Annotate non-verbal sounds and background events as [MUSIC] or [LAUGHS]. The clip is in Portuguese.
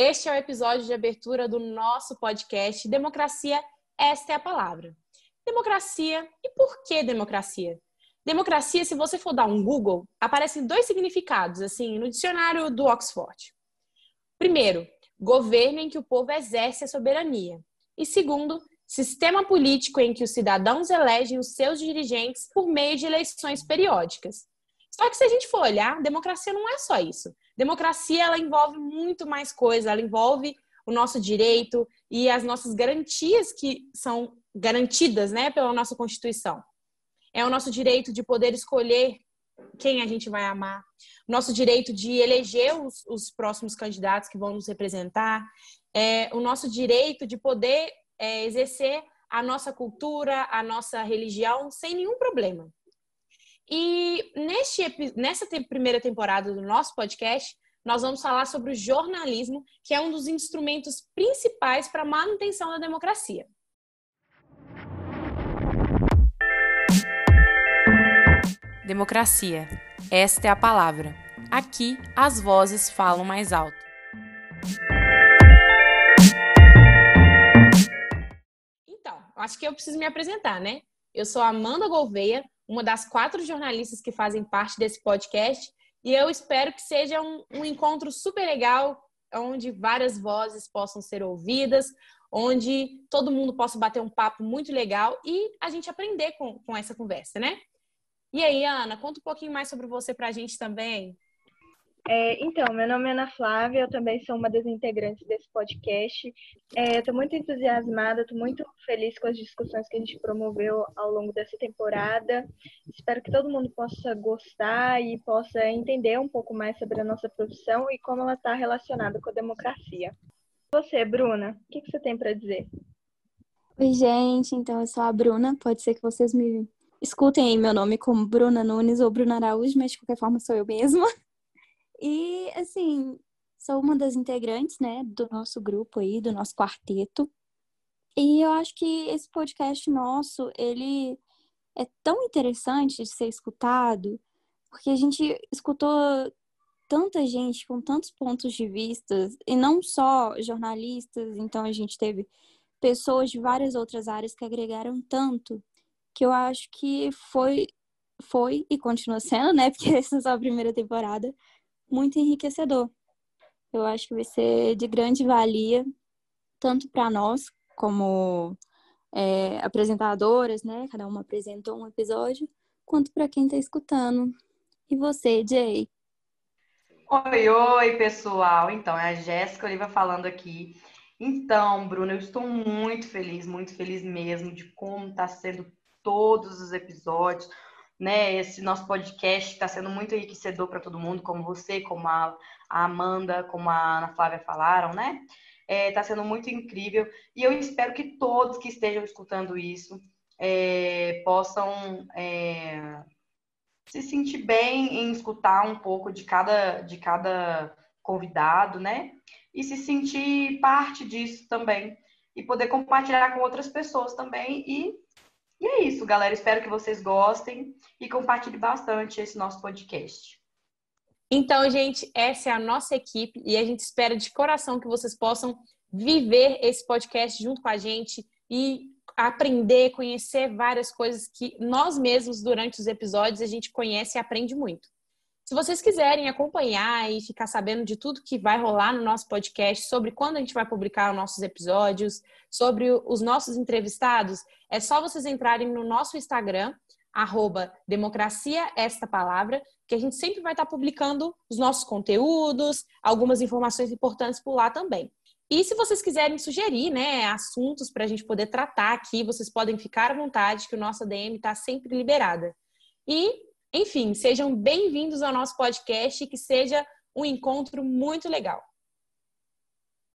Este é o episódio de abertura do nosso podcast Democracia, esta é a palavra. Democracia, e por que democracia? Democracia, se você for dar um Google, aparecem dois significados, assim, no dicionário do Oxford. Primeiro, governo em que o povo exerce a soberania. E segundo, sistema político em que os cidadãos elegem os seus dirigentes por meio de eleições periódicas. Só que se a gente for olhar, democracia não é só isso. Democracia ela envolve muito mais coisa, ela envolve o nosso direito e as nossas garantias que são garantidas, né, pela nossa Constituição. É o nosso direito de poder escolher quem a gente vai amar, nosso direito de eleger os, os próximos candidatos que vão nos representar, é o nosso direito de poder é, exercer a nossa cultura, a nossa religião sem nenhum problema. E neste, nessa primeira temporada do nosso podcast, nós vamos falar sobre o jornalismo, que é um dos instrumentos principais para a manutenção da democracia. Democracia. Esta é a palavra. Aqui, as vozes falam mais alto. Então, acho que eu preciso me apresentar, né? Eu sou Amanda Gouveia, uma das quatro jornalistas que fazem parte desse podcast, e eu espero que seja um, um encontro super legal, onde várias vozes possam ser ouvidas, onde todo mundo possa bater um papo muito legal e a gente aprender com, com essa conversa, né? E aí, Ana, conta um pouquinho mais sobre você para a gente também. É, então, meu nome é Ana Flávia, eu também sou uma das integrantes desse podcast. Estou é, muito entusiasmada, estou muito feliz com as discussões que a gente promoveu ao longo dessa temporada. Espero que todo mundo possa gostar e possa entender um pouco mais sobre a nossa profissão e como ela está relacionada com a democracia. Você, Bruna, o que, que você tem para dizer? Oi, gente. Então, eu sou a Bruna. Pode ser que vocês me Escutem aí meu nome como Bruna Nunes ou Bruna Araújo, mas de qualquer forma sou eu mesma. E, assim, sou uma das integrantes, né, do nosso grupo aí, do nosso quarteto. E eu acho que esse podcast nosso, ele é tão interessante de ser escutado, porque a gente escutou tanta gente com tantos pontos de vista, e não só jornalistas, então a gente teve pessoas de várias outras áreas que agregaram tanto que eu acho que foi, foi e continua sendo, né? [LAUGHS] Porque essa é só a primeira temporada, muito enriquecedor. Eu acho que vai ser de grande valia, tanto para nós, como é, apresentadoras, né? Cada uma apresentou um episódio, quanto para quem está escutando. E você, Jay? Oi, oi, pessoal. Então, é a Jéssica Oliva falando aqui. Então, Bruna, eu estou muito feliz, muito feliz mesmo de como está sendo todos os episódios, né? Esse nosso podcast está sendo muito enriquecedor para todo mundo, como você, como a, a, Amanda, como a Ana Flávia falaram, né? Está é, tá sendo muito incrível e eu espero que todos que estejam escutando isso é, possam é, se sentir bem em escutar um pouco de cada, de cada convidado, né? E se sentir parte disso também e poder compartilhar com outras pessoas também e e é isso, galera. Espero que vocês gostem e compartilhem bastante esse nosso podcast. Então, gente, essa é a nossa equipe e a gente espera de coração que vocês possam viver esse podcast junto com a gente e aprender, conhecer várias coisas que nós mesmos, durante os episódios, a gente conhece e aprende muito. Se vocês quiserem acompanhar e ficar sabendo de tudo que vai rolar no nosso podcast, sobre quando a gente vai publicar os nossos episódios, sobre os nossos entrevistados, é só vocês entrarem no nosso Instagram, arroba democracia esta palavra, que a gente sempre vai estar publicando os nossos conteúdos, algumas informações importantes por lá também. E se vocês quiserem sugerir né, assuntos para a gente poder tratar aqui, vocês podem ficar à vontade, que o nosso DM está sempre liberada. E enfim, sejam bem-vindos ao nosso podcast que seja um encontro muito legal.